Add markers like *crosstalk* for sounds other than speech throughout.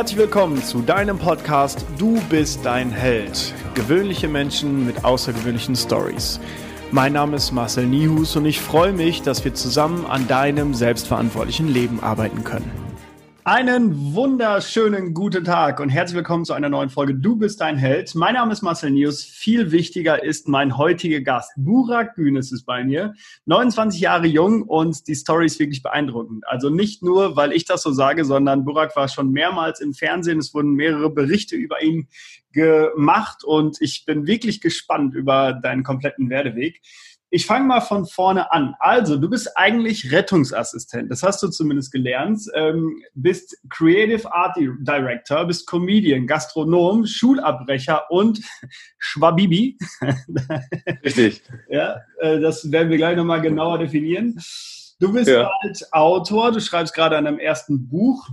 Herzlich willkommen zu deinem Podcast Du bist dein Held. Gewöhnliche Menschen mit außergewöhnlichen Stories. Mein Name ist Marcel Nihus und ich freue mich, dass wir zusammen an deinem selbstverantwortlichen Leben arbeiten können. Einen wunderschönen guten Tag und herzlich willkommen zu einer neuen Folge Du bist dein Held. Mein Name ist Marcel Nius. Viel wichtiger ist mein heutiger Gast. Burak Günes ist bei mir. 29 Jahre jung und die Story ist wirklich beeindruckend. Also nicht nur, weil ich das so sage, sondern Burak war schon mehrmals im Fernsehen. Es wurden mehrere Berichte über ihn gemacht und ich bin wirklich gespannt über deinen kompletten Werdeweg. Ich fange mal von vorne an. Also, du bist eigentlich Rettungsassistent. Das hast du zumindest gelernt. Ähm, bist Creative Art Director, bist Comedian, Gastronom, Schulabbrecher und *laughs* Schwabibi. *laughs* Richtig. ja, äh, das werden wir gleich nochmal genauer definieren. Du bist ja. halt Autor. Du schreibst gerade an deinem ersten Buch.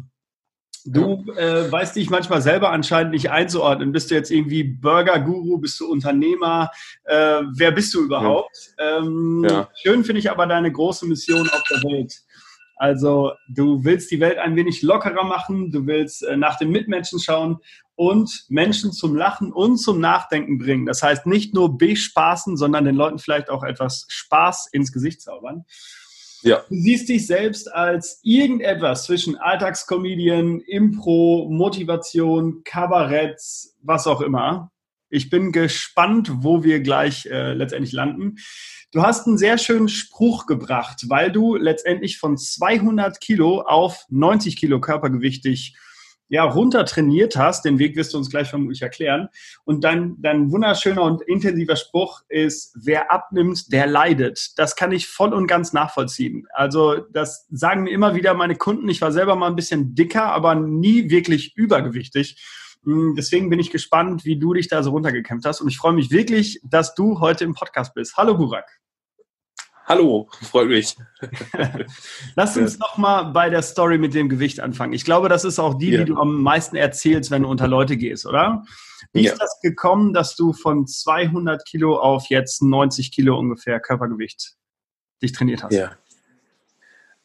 Du äh, weißt dich manchmal selber anscheinend nicht einzuordnen. Bist du jetzt irgendwie Burger-Guru? Bist du Unternehmer? Äh, wer bist du überhaupt? Ja. Ähm, ja. Schön finde ich aber deine große Mission auf der Welt. Also du willst die Welt ein wenig lockerer machen, du willst äh, nach den Mitmenschen schauen und Menschen zum Lachen und zum Nachdenken bringen. Das heißt nicht nur bespaßen, sondern den Leuten vielleicht auch etwas Spaß ins Gesicht zaubern. Ja. Du siehst dich selbst als irgendetwas zwischen Alltagscomedian, Impro, Motivation, Kabarett, was auch immer. Ich bin gespannt, wo wir gleich äh, letztendlich landen. Du hast einen sehr schönen Spruch gebracht, weil du letztendlich von 200 Kilo auf 90 Kilo Körpergewicht dich ja, runter trainiert hast, den Weg wirst du uns gleich vermutlich erklären. Und dein, dein wunderschöner und intensiver Spruch ist, wer abnimmt, der leidet. Das kann ich voll und ganz nachvollziehen. Also das sagen mir immer wieder meine Kunden. Ich war selber mal ein bisschen dicker, aber nie wirklich übergewichtig. Hm, deswegen bin ich gespannt, wie du dich da so runtergekämpft hast. Und ich freue mich wirklich, dass du heute im Podcast bist. Hallo Burak. Hallo, freut mich. *laughs* Lass uns noch mal bei der Story mit dem Gewicht anfangen. Ich glaube, das ist auch die, ja. die du am meisten erzählst, wenn du unter Leute gehst, oder? Wie ja. ist das gekommen, dass du von 200 Kilo auf jetzt 90 Kilo ungefähr Körpergewicht dich trainiert hast? Ja.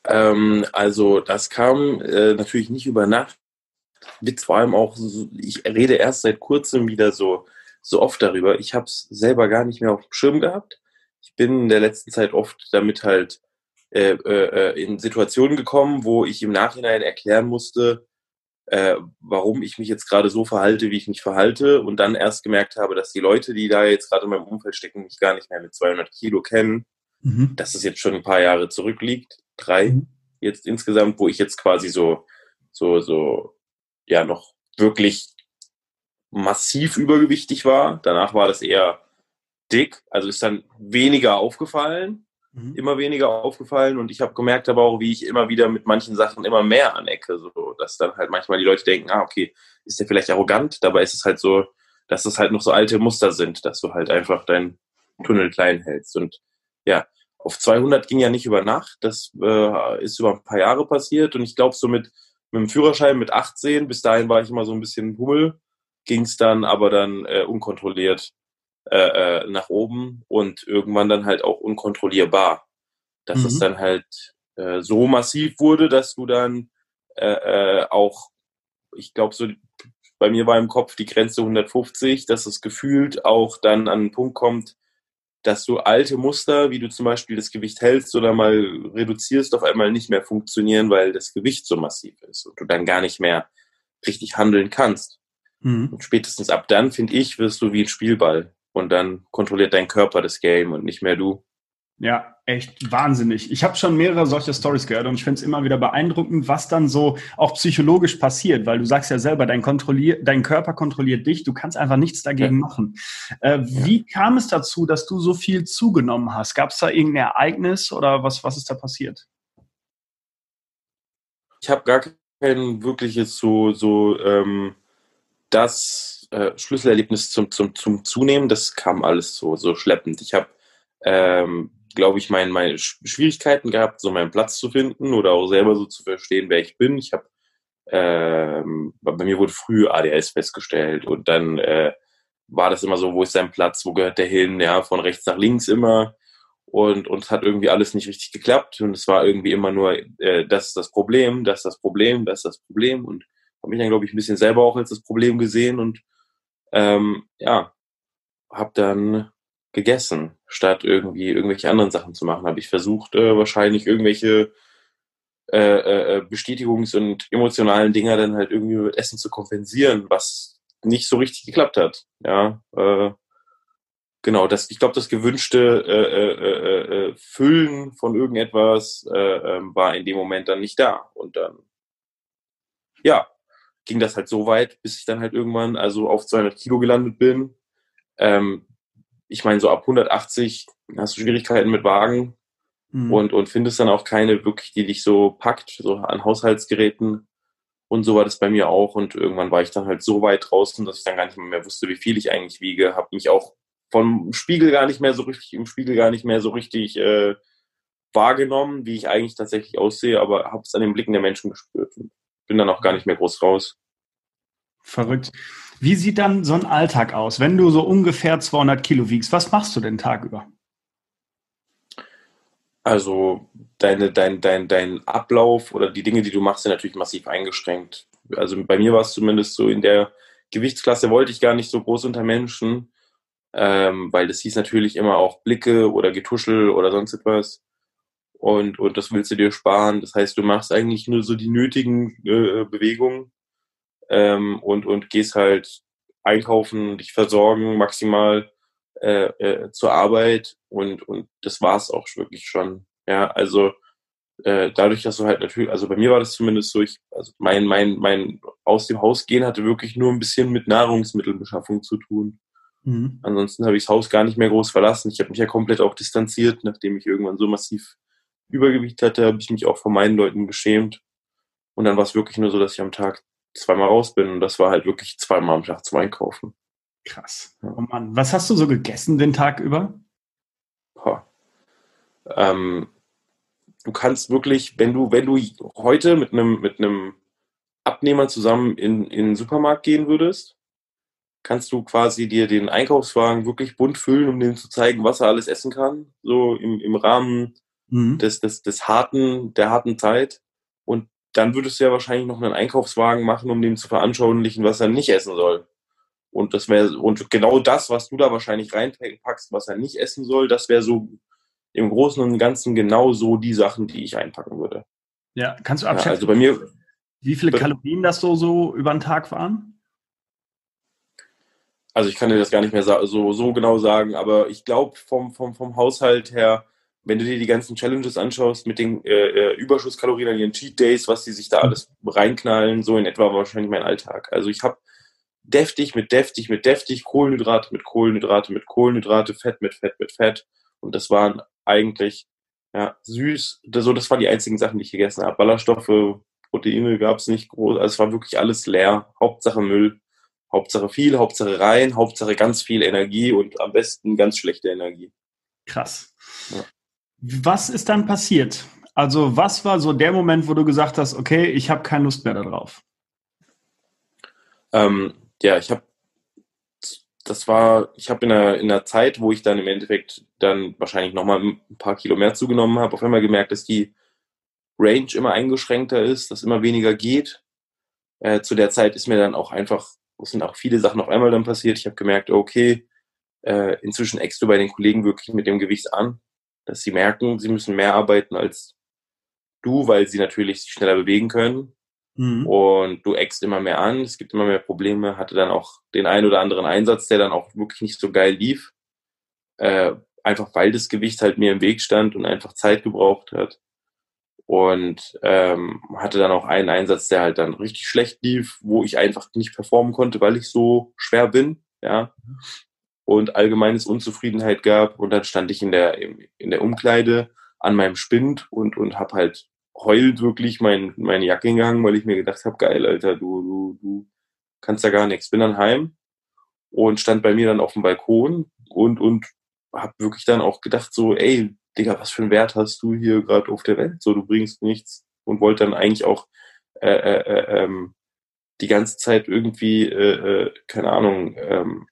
Ähm, also das kam äh, natürlich nicht über Nacht. Mit vor allem auch, ich rede erst seit kurzem wieder so, so oft darüber. Ich habe es selber gar nicht mehr auf dem Schirm gehabt ich bin in der letzten Zeit oft damit halt äh, äh, in Situationen gekommen, wo ich im Nachhinein erklären musste, äh, warum ich mich jetzt gerade so verhalte, wie ich mich verhalte und dann erst gemerkt habe, dass die Leute, die da jetzt gerade in meinem Umfeld stecken, mich gar nicht mehr mit 200 Kilo kennen, mhm. dass es jetzt schon ein paar Jahre zurückliegt, drei mhm. jetzt insgesamt, wo ich jetzt quasi so, so, so, ja, noch wirklich massiv übergewichtig war. Danach war das eher dick, also ist dann weniger aufgefallen, mhm. immer weniger aufgefallen und ich habe gemerkt aber auch, wie ich immer wieder mit manchen Sachen immer mehr anecke, so dass dann halt manchmal die Leute denken, ah okay, ist der vielleicht arrogant, dabei ist es halt so, dass es halt noch so alte Muster sind, dass du halt einfach deinen Tunnel klein hältst und ja, auf 200 ging ja nicht über Nacht, das äh, ist über ein paar Jahre passiert und ich glaube so mit, mit dem Führerschein mit 18, bis dahin war ich immer so ein bisschen Hummel, ging es dann aber dann äh, unkontrolliert äh, äh, nach oben und irgendwann dann halt auch unkontrollierbar. Dass mhm. es dann halt äh, so massiv wurde, dass du dann äh, äh, auch, ich glaube, so bei mir war im Kopf die Grenze 150, dass es gefühlt auch dann an einen Punkt kommt, dass du alte Muster, wie du zum Beispiel das Gewicht hältst oder mal reduzierst, auf einmal nicht mehr funktionieren, weil das Gewicht so massiv ist und du dann gar nicht mehr richtig handeln kannst. Mhm. Und spätestens ab dann, finde ich, wirst du wie ein Spielball und dann kontrolliert dein Körper das Game und nicht mehr du. Ja, echt wahnsinnig. Ich habe schon mehrere solcher Stories gehört und ich finde es immer wieder beeindruckend, was dann so auch psychologisch passiert, weil du sagst ja selber, dein, kontrollier dein Körper kontrolliert dich, du kannst einfach nichts dagegen ja. machen. Äh, ja. Wie kam es dazu, dass du so viel zugenommen hast? Gab es da irgendein Ereignis oder was, was ist da passiert? Ich habe gar kein wirkliches so, so ähm, das äh, Schlüsselerlebnis zum, zum, zum Zunehmen, das kam alles so, so schleppend. Ich habe, ähm, glaube ich, mein, meine Schwierigkeiten gehabt, so meinen Platz zu finden oder auch selber so zu verstehen, wer ich bin. Ich habe, ähm, bei mir wurde früh ADS festgestellt und dann äh, war das immer so, wo ist sein Platz, wo gehört der hin, ja, von rechts nach links immer. Und, es hat irgendwie alles nicht richtig geklappt und es war irgendwie immer nur, äh, das ist das Problem, das ist das Problem, das ist das Problem und habe mich dann, glaube ich, ein bisschen selber auch als das Problem gesehen und ähm, ja, habe dann gegessen, statt irgendwie irgendwelche anderen Sachen zu machen. Habe ich versucht, äh, wahrscheinlich irgendwelche äh, äh, Bestätigungs- und emotionalen Dinger dann halt irgendwie mit Essen zu kompensieren, was nicht so richtig geklappt hat. Ja, äh, genau, das, ich glaube, das gewünschte äh, äh, äh, Füllen von irgendetwas äh, äh, war in dem Moment dann nicht da. Und dann, ja, ging das halt so weit, bis ich dann halt irgendwann also auf 200 Kilo gelandet bin. Ähm, ich meine, so ab 180 hast du Schwierigkeiten mit Wagen mhm. und, und findest dann auch keine wirklich, die dich so packt, so an Haushaltsgeräten. Und so war das bei mir auch. Und irgendwann war ich dann halt so weit draußen, dass ich dann gar nicht mehr wusste, wie viel ich eigentlich wiege. Habe mich auch vom Spiegel gar nicht mehr so richtig, im Spiegel gar nicht mehr so richtig äh, wahrgenommen, wie ich eigentlich tatsächlich aussehe, aber habe es an den Blicken der Menschen gespürt und bin dann auch gar nicht mehr groß raus. Verrückt. Wie sieht dann so ein Alltag aus, wenn du so ungefähr 200 Kilo wiegst? Was machst du den Tag über? Also deine, dein, dein, dein Ablauf oder die Dinge, die du machst, sind natürlich massiv eingeschränkt. Also bei mir war es zumindest so, in der Gewichtsklasse wollte ich gar nicht so groß unter Menschen ähm, weil das hieß natürlich immer auch Blicke oder Getuschel oder sonst etwas. Und, und das willst du dir sparen. Das heißt, du machst eigentlich nur so die nötigen äh, Bewegungen ähm, und, und gehst halt einkaufen, dich versorgen maximal äh, äh, zur Arbeit und, und das war's auch wirklich schon. Ja, also äh, dadurch, dass du halt natürlich, also bei mir war das zumindest so, ich, also mein, mein, mein aus dem Haus gehen hatte wirklich nur ein bisschen mit Nahrungsmittelbeschaffung zu tun. Mhm. Ansonsten habe ich das Haus gar nicht mehr groß verlassen. Ich habe mich ja komplett auch distanziert, nachdem ich irgendwann so massiv Übergewicht hatte, habe ich mich auch von meinen Leuten geschämt. Und dann war es wirklich nur so, dass ich am Tag zweimal raus bin. Und das war halt wirklich zweimal am Tag zum Einkaufen. Krass. Oh Mann. Was hast du so gegessen den Tag über? Ähm, du kannst wirklich, wenn du, wenn du heute mit einem, mit einem Abnehmer zusammen in, in den Supermarkt gehen würdest, kannst du quasi dir den Einkaufswagen wirklich bunt füllen, um dem zu zeigen, was er alles essen kann, so im, im Rahmen mhm. des, des, des harten, der harten Zeit. Und dann würdest du ja wahrscheinlich noch einen Einkaufswagen machen, um dem zu veranschaulichen, was er nicht essen soll. Und das wäre, und genau das, was du da wahrscheinlich reinpackst, was er nicht essen soll, das wäre so im Großen und Ganzen genau so die Sachen, die ich einpacken würde. Ja, kannst du abschätzen, ja, also bei mir, wie viele Kalorien das so, so über den Tag waren? also ich kann dir das gar nicht mehr so, so genau sagen, aber ich glaube vom, vom, vom Haushalt her, wenn du dir die ganzen Challenges anschaust mit den äh, äh Überschusskalorien an ihren Cheat Days, was die sich da alles reinknallen, so in etwa war wahrscheinlich mein Alltag. Also ich habe deftig mit deftig mit deftig, Kohlenhydrate mit Kohlenhydrate mit Kohlenhydrate, Fett mit Fett mit Fett und das waren eigentlich ja süß, so das waren die einzigen Sachen, die ich gegessen habe. Ballaststoffe, Proteine gab es nicht groß, also es war wirklich alles leer, Hauptsache Müll. Hauptsache viel, Hauptsache rein, Hauptsache ganz viel Energie und am besten ganz schlechte Energie. Krass. Ja. Was ist dann passiert? Also was war so der Moment, wo du gesagt hast, okay, ich habe keine Lust mehr darauf? Ähm, ja, ich habe, das war, ich habe in einer, in einer Zeit, wo ich dann im Endeffekt dann wahrscheinlich nochmal ein paar Kilo mehr zugenommen habe, auf einmal gemerkt, dass die Range immer eingeschränkter ist, dass immer weniger geht. Äh, zu der Zeit ist mir dann auch einfach es sind auch viele Sachen auf einmal dann passiert. Ich habe gemerkt, okay, äh, inzwischen eckst du bei den Kollegen wirklich mit dem Gewicht an, dass sie merken, sie müssen mehr arbeiten als du, weil sie natürlich sich schneller bewegen können. Mhm. Und du eckst immer mehr an, es gibt immer mehr Probleme, hatte dann auch den einen oder anderen Einsatz, der dann auch wirklich nicht so geil lief. Äh, einfach weil das Gewicht halt mir im Weg stand und einfach Zeit gebraucht hat und ähm, hatte dann auch einen Einsatz, der halt dann richtig schlecht lief, wo ich einfach nicht performen konnte, weil ich so schwer bin, ja, und allgemeines Unzufriedenheit gab und dann stand ich in der in der Umkleide an meinem Spind und und habe halt heult wirklich mein, meine Jacke gegangen, weil ich mir gedacht habe, geil, Alter, du du du kannst ja gar nichts. Bin dann heim und stand bei mir dann auf dem Balkon und und habe wirklich dann auch gedacht so, ey, Digga, was für einen Wert hast du hier gerade auf der Welt? So, du bringst nichts und wollte dann eigentlich auch äh, äh, äh, ähm, die ganze Zeit irgendwie, äh, äh, keine Ahnung, ähm,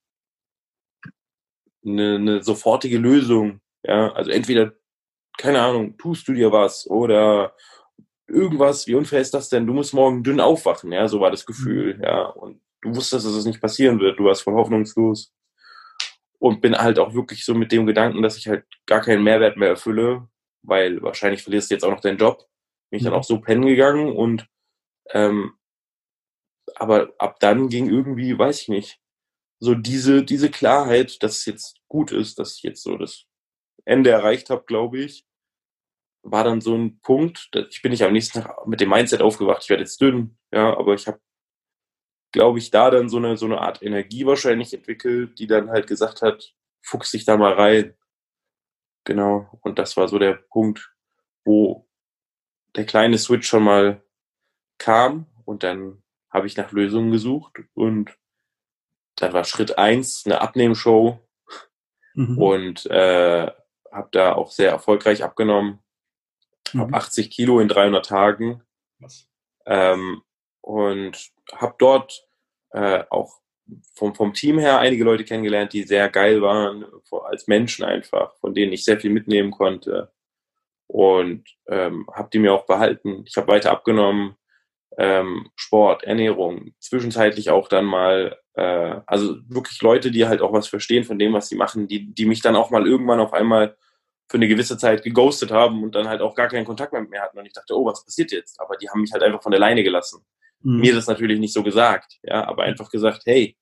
eine, eine sofortige Lösung. Ja, also entweder, keine Ahnung, tust du dir was oder irgendwas, wie unfair ist das denn? Du musst morgen dünn aufwachen, ja, so war das Gefühl, mhm. ja. Und du wusstest, dass es nicht passieren wird. Du warst voll hoffnungslos. Und bin halt auch wirklich so mit dem Gedanken, dass ich halt gar keinen Mehrwert mehr erfülle, weil wahrscheinlich verlierst du jetzt auch noch deinen Job. Bin ich dann mhm. auch so pennen gegangen und ähm, aber ab dann ging irgendwie, weiß ich nicht, so diese, diese Klarheit, dass es jetzt gut ist, dass ich jetzt so das Ende erreicht habe, glaube ich, war dann so ein Punkt, ich bin nicht am nächsten Tag mit dem Mindset aufgewacht, ich werde jetzt dünn, ja, aber ich habe, glaube ich, da dann so eine, so eine Art Energie wahrscheinlich entwickelt, die dann halt gesagt hat, fuchs dich da mal rein. Genau, und das war so der Punkt, wo der kleine Switch schon mal kam und dann habe ich nach Lösungen gesucht und dann war Schritt eins eine Abnehmshow mhm. und äh, habe da auch sehr erfolgreich abgenommen. Mhm. Habe 80 Kilo in 300 Tagen ähm, und habe dort äh, auch vom, vom Team her einige Leute kennengelernt, die sehr geil waren, als Menschen einfach, von denen ich sehr viel mitnehmen konnte und ähm, habe die mir auch behalten. Ich habe weiter abgenommen, ähm, Sport, Ernährung, zwischenzeitlich auch dann mal, äh, also wirklich Leute, die halt auch was verstehen von dem, was sie machen, die, die mich dann auch mal irgendwann auf einmal für eine gewisse Zeit geghostet haben und dann halt auch gar keinen Kontakt mehr mit mir hatten. Und ich dachte, oh, was passiert jetzt? Aber die haben mich halt einfach von der Leine gelassen. Mhm. Mir das natürlich nicht so gesagt, ja, aber einfach gesagt, hey,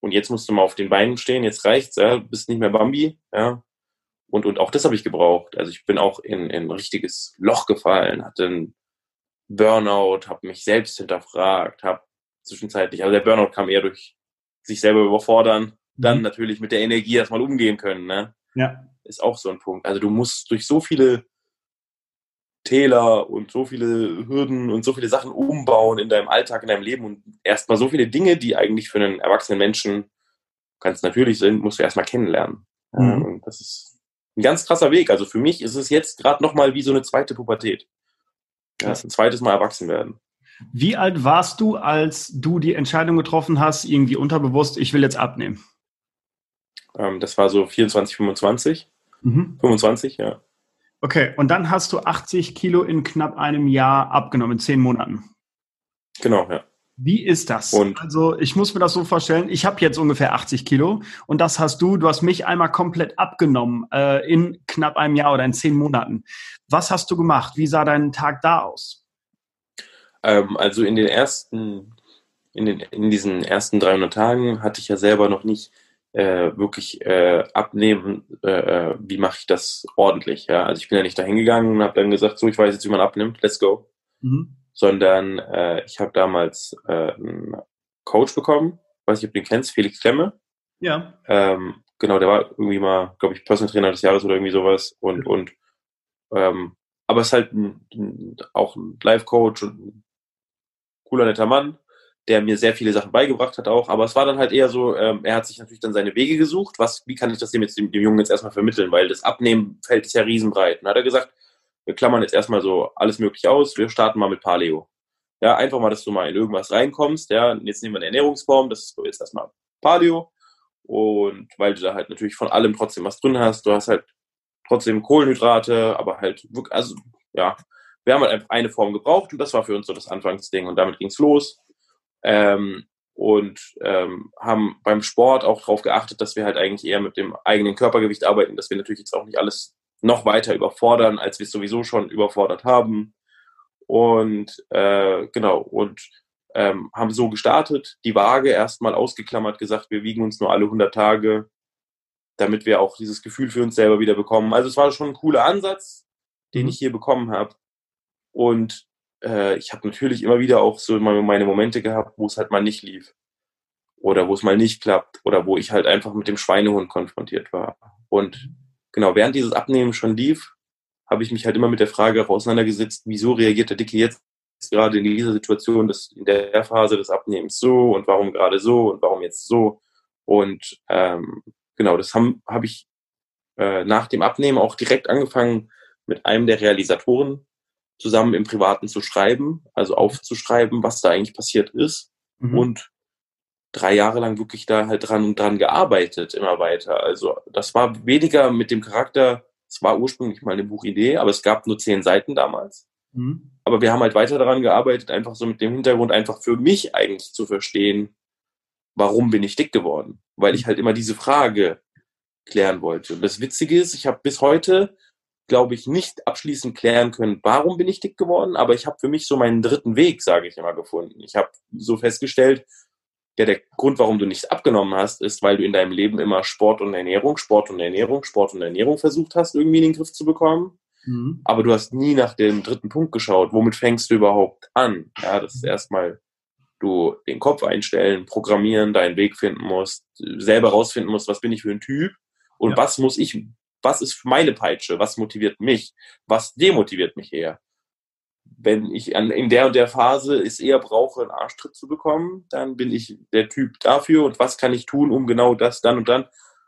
und jetzt musst du mal auf den Beinen stehen, jetzt reicht's, ja, bist nicht mehr Bambi, ja. Und, und auch das habe ich gebraucht. Also ich bin auch in, in ein richtiges Loch gefallen, hatte ein Burnout, habe mich selbst hinterfragt, habe zwischenzeitlich, also der Burnout kam eher durch sich selber überfordern, dann mhm. natürlich mit der Energie erstmal umgehen können, ne? Ja. Ist auch so ein Punkt. Also du musst durch so viele Täler und so viele Hürden und so viele Sachen umbauen in deinem Alltag, in deinem Leben und erstmal so viele Dinge, die eigentlich für einen erwachsenen Menschen ganz natürlich sind, musst du erstmal kennenlernen. Mhm. Und das ist ein ganz krasser Weg. Also für mich ist es jetzt gerade nochmal wie so eine zweite Pubertät. Ja, ein zweites Mal erwachsen werden. Wie alt warst du, als du die Entscheidung getroffen hast, irgendwie unterbewusst, ich will jetzt abnehmen? Ähm, das war so 24, 25. Mhm. 25, ja. Okay, und dann hast du 80 Kilo in knapp einem Jahr abgenommen, in zehn Monaten. Genau, ja. Wie ist das? Und also ich muss mir das so vorstellen, ich habe jetzt ungefähr 80 Kilo und das hast du, du hast mich einmal komplett abgenommen äh, in knapp einem Jahr oder in zehn Monaten. Was hast du gemacht? Wie sah dein Tag da aus? Ähm, also in den ersten, in, den, in diesen ersten 300 Tagen hatte ich ja selber noch nicht äh, wirklich äh, abnehmen, äh, äh, wie mache ich das ordentlich. Ja? Also ich bin ja nicht dahin gegangen und habe dann gesagt, so, ich weiß jetzt, wie man abnimmt, let's go. Mhm sondern äh, ich habe damals äh, einen Coach bekommen, weiß nicht, ob du den kennst, Felix Klemme. Ja. Ähm, genau, der war irgendwie mal, glaube ich, Personal Trainer des Jahres oder irgendwie sowas und, ja. und ähm, aber es ist halt ein, ein, auch ein Life-Coach und ein cooler, netter Mann, der mir sehr viele Sachen beigebracht hat auch. Aber es war dann halt eher so, ähm, er hat sich natürlich dann seine Wege gesucht. Was, wie kann ich das dem jetzt dem, dem Jungen jetzt erstmal vermitteln? Weil das Abnehmen-Feld ist ja riesenbreit. Und hat er gesagt, wir klammern jetzt erstmal so alles mögliche aus, wir starten mal mit Paleo. Ja, einfach mal, dass du mal in irgendwas reinkommst, ja, jetzt nehmen wir eine Ernährungsform, das ist jetzt erstmal Paleo und weil du da halt natürlich von allem trotzdem was drin hast, du hast halt trotzdem Kohlenhydrate, aber halt also ja, wir haben halt einfach eine Form gebraucht und das war für uns so das Anfangsding und damit ging's los. Ähm, und ähm, haben beim Sport auch darauf geachtet, dass wir halt eigentlich eher mit dem eigenen Körpergewicht arbeiten, dass wir natürlich jetzt auch nicht alles noch weiter überfordern, als wir es sowieso schon überfordert haben. Und äh, genau, und ähm, haben so gestartet, die Waage erstmal ausgeklammert, gesagt, wir wiegen uns nur alle 100 Tage, damit wir auch dieses Gefühl für uns selber wieder bekommen. Also es war schon ein cooler Ansatz, den mhm. ich hier bekommen habe. Und äh, ich habe natürlich immer wieder auch so meine Momente gehabt, wo es halt mal nicht lief. Oder wo es mal nicht klappt. Oder wo ich halt einfach mit dem Schweinehund konfrontiert war. Und genau, während dieses Abnehmen schon lief, habe ich mich halt immer mit der Frage auseinandergesetzt, wieso reagiert der Dicke jetzt gerade in dieser Situation, das, in der Phase des Abnehmens so und warum gerade so und warum jetzt so. Und ähm, genau, das habe hab ich äh, nach dem Abnehmen auch direkt angefangen, mit einem der Realisatoren zusammen im Privaten zu schreiben, also aufzuschreiben, was da eigentlich passiert ist. Mhm. Und drei Jahre lang wirklich da halt dran und dran gearbeitet, immer weiter. Also das war weniger mit dem Charakter, es war ursprünglich mal eine Buchidee, aber es gab nur zehn Seiten damals. Mhm. Aber wir haben halt weiter daran gearbeitet, einfach so mit dem Hintergrund, einfach für mich eigentlich zu verstehen, warum bin ich dick geworden? Weil ich halt immer diese Frage klären wollte. Und das Witzige ist, ich habe bis heute, glaube ich, nicht abschließend klären können, warum bin ich dick geworden, aber ich habe für mich so meinen dritten Weg, sage ich immer, gefunden. Ich habe so festgestellt, ja, der Grund, warum du nicht abgenommen hast, ist, weil du in deinem Leben immer Sport und Ernährung, Sport und Ernährung, Sport und Ernährung versucht hast, irgendwie in den Griff zu bekommen. Mhm. Aber du hast nie nach dem dritten Punkt geschaut. Womit fängst du überhaupt an? Ja, das ist erstmal du den Kopf einstellen, programmieren, deinen Weg finden musst, selber rausfinden musst, was bin ich für ein Typ und ja. was muss ich, was ist meine Peitsche, was motiviert mich, was demotiviert mich eher. Wenn ich an, in der und der Phase es eher brauche, einen Arschtritt zu bekommen, dann bin ich der Typ dafür und was kann ich tun, um genau das dann und dann.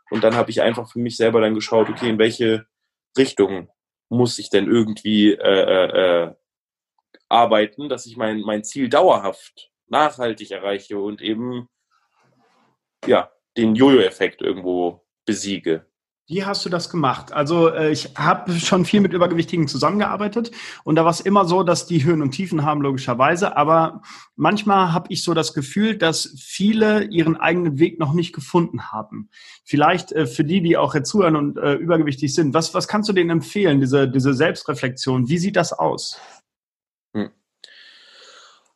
Und dann habe ich einfach für mich selber dann geschaut, okay, in welche Richtung muss ich denn irgendwie äh, äh, äh arbeiten, dass ich mein, mein Ziel dauerhaft nachhaltig erreiche und eben ja, den Jojo-Effekt irgendwo besiege. Wie hast du das gemacht? Also äh, ich habe schon viel mit Übergewichtigen zusammengearbeitet und da war es immer so, dass die Höhen und Tiefen haben, logischerweise. Aber manchmal habe ich so das Gefühl, dass viele ihren eigenen Weg noch nicht gefunden haben. Vielleicht äh, für die, die auch jetzt zuhören und äh, übergewichtig sind, was, was kannst du denen empfehlen, diese, diese Selbstreflexion? Wie sieht das aus? Hm.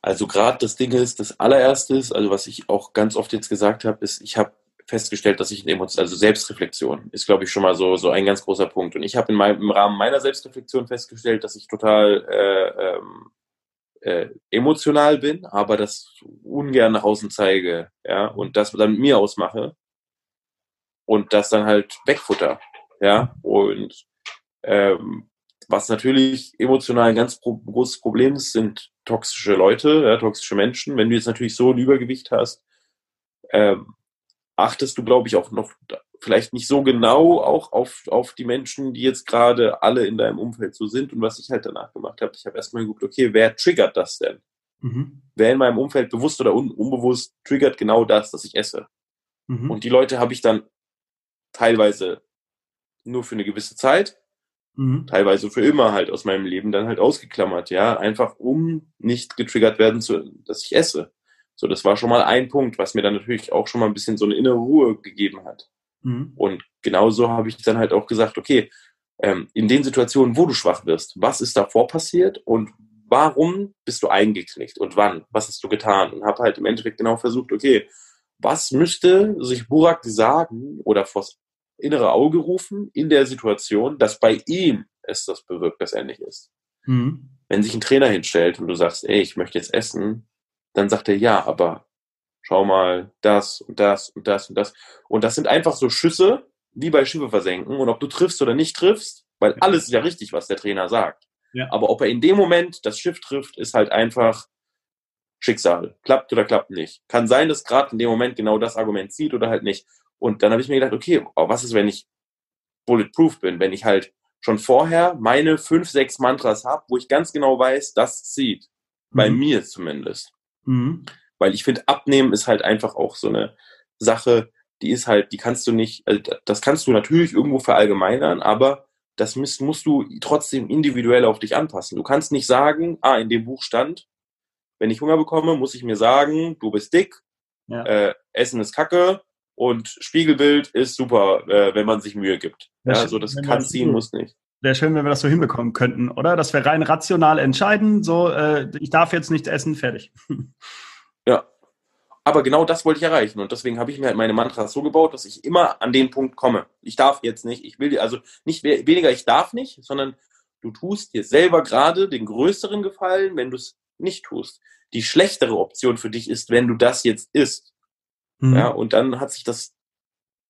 Also gerade das Ding ist, das allererste ist, also was ich auch ganz oft jetzt gesagt habe, ist, ich habe festgestellt, dass ich eine Emotion, also Selbstreflexion ist, glaube ich, schon mal so, so ein ganz großer Punkt. Und ich habe in meinem, im Rahmen meiner Selbstreflexion festgestellt, dass ich total äh, ähm, äh, emotional bin, aber das ungern nach außen zeige, ja, und das dann mit mir ausmache und das dann halt wegfutter, ja, und ähm, was natürlich emotional ein ganz pro großes Problem ist, sind toxische Leute, ja, toxische Menschen. Wenn du jetzt natürlich so ein Übergewicht hast, ähm, achtest du, glaube ich, auch noch vielleicht nicht so genau auch auf, auf die Menschen, die jetzt gerade alle in deinem Umfeld so sind. Und was ich halt danach gemacht habe, ich habe erstmal geguckt, okay, wer triggert das denn? Mhm. Wer in meinem Umfeld bewusst oder un unbewusst triggert genau das, dass ich esse? Mhm. Und die Leute habe ich dann teilweise nur für eine gewisse Zeit, mhm. teilweise für immer halt aus meinem Leben dann halt ausgeklammert, ja, einfach um nicht getriggert werden zu, dass ich esse. So, das war schon mal ein Punkt, was mir dann natürlich auch schon mal ein bisschen so eine innere Ruhe gegeben hat. Mhm. Und genauso habe ich dann halt auch gesagt, okay, ähm, in den Situationen, wo du schwach wirst, was ist davor passiert und warum bist du eingeknickt und wann? Was hast du getan? Und habe halt im Endeffekt genau versucht, okay, was müsste sich Burak sagen oder vors innere Auge rufen in der Situation, dass bei ihm es das bewirkt, dass er nicht ist. Mhm. Wenn sich ein Trainer hinstellt und du sagst, ey, ich möchte jetzt essen, dann sagt er, ja, aber schau mal, das und das und das und das. Und das sind einfach so Schüsse, wie bei Schiffe versenken. Und ob du triffst oder nicht triffst, weil alles ist ja richtig, was der Trainer sagt. Ja. Aber ob er in dem Moment das Schiff trifft, ist halt einfach Schicksal. Klappt oder klappt nicht. Kann sein, dass gerade in dem Moment genau das Argument zieht oder halt nicht. Und dann habe ich mir gedacht, okay, was ist, wenn ich bulletproof bin, wenn ich halt schon vorher meine fünf, sechs Mantras habe, wo ich ganz genau weiß, das zieht. Bei mhm. mir zumindest. Mhm. Weil ich finde, abnehmen ist halt einfach auch so eine Sache, die ist halt, die kannst du nicht, also das kannst du natürlich irgendwo verallgemeinern, aber das musst, musst du trotzdem individuell auf dich anpassen. Du kannst nicht sagen, ah, in dem Buch stand, wenn ich Hunger bekomme, muss ich mir sagen, du bist dick, ja. äh, Essen ist kacke und Spiegelbild ist super, äh, wenn man sich Mühe gibt. Ja, ja also das kann ziehen, muss nicht. Wäre schön, wenn wir das so hinbekommen könnten, oder? Dass wir rein rational entscheiden, so, äh, ich darf jetzt nichts essen, fertig. Ja. Aber genau das wollte ich erreichen. Und deswegen habe ich mir halt meine Mantras so gebaut, dass ich immer an den Punkt komme. Ich darf jetzt nicht, ich will, also nicht weniger, ich darf nicht, sondern du tust dir selber gerade den größeren Gefallen, wenn du es nicht tust. Die schlechtere Option für dich ist, wenn du das jetzt isst. Mhm. Ja, und dann hat sich das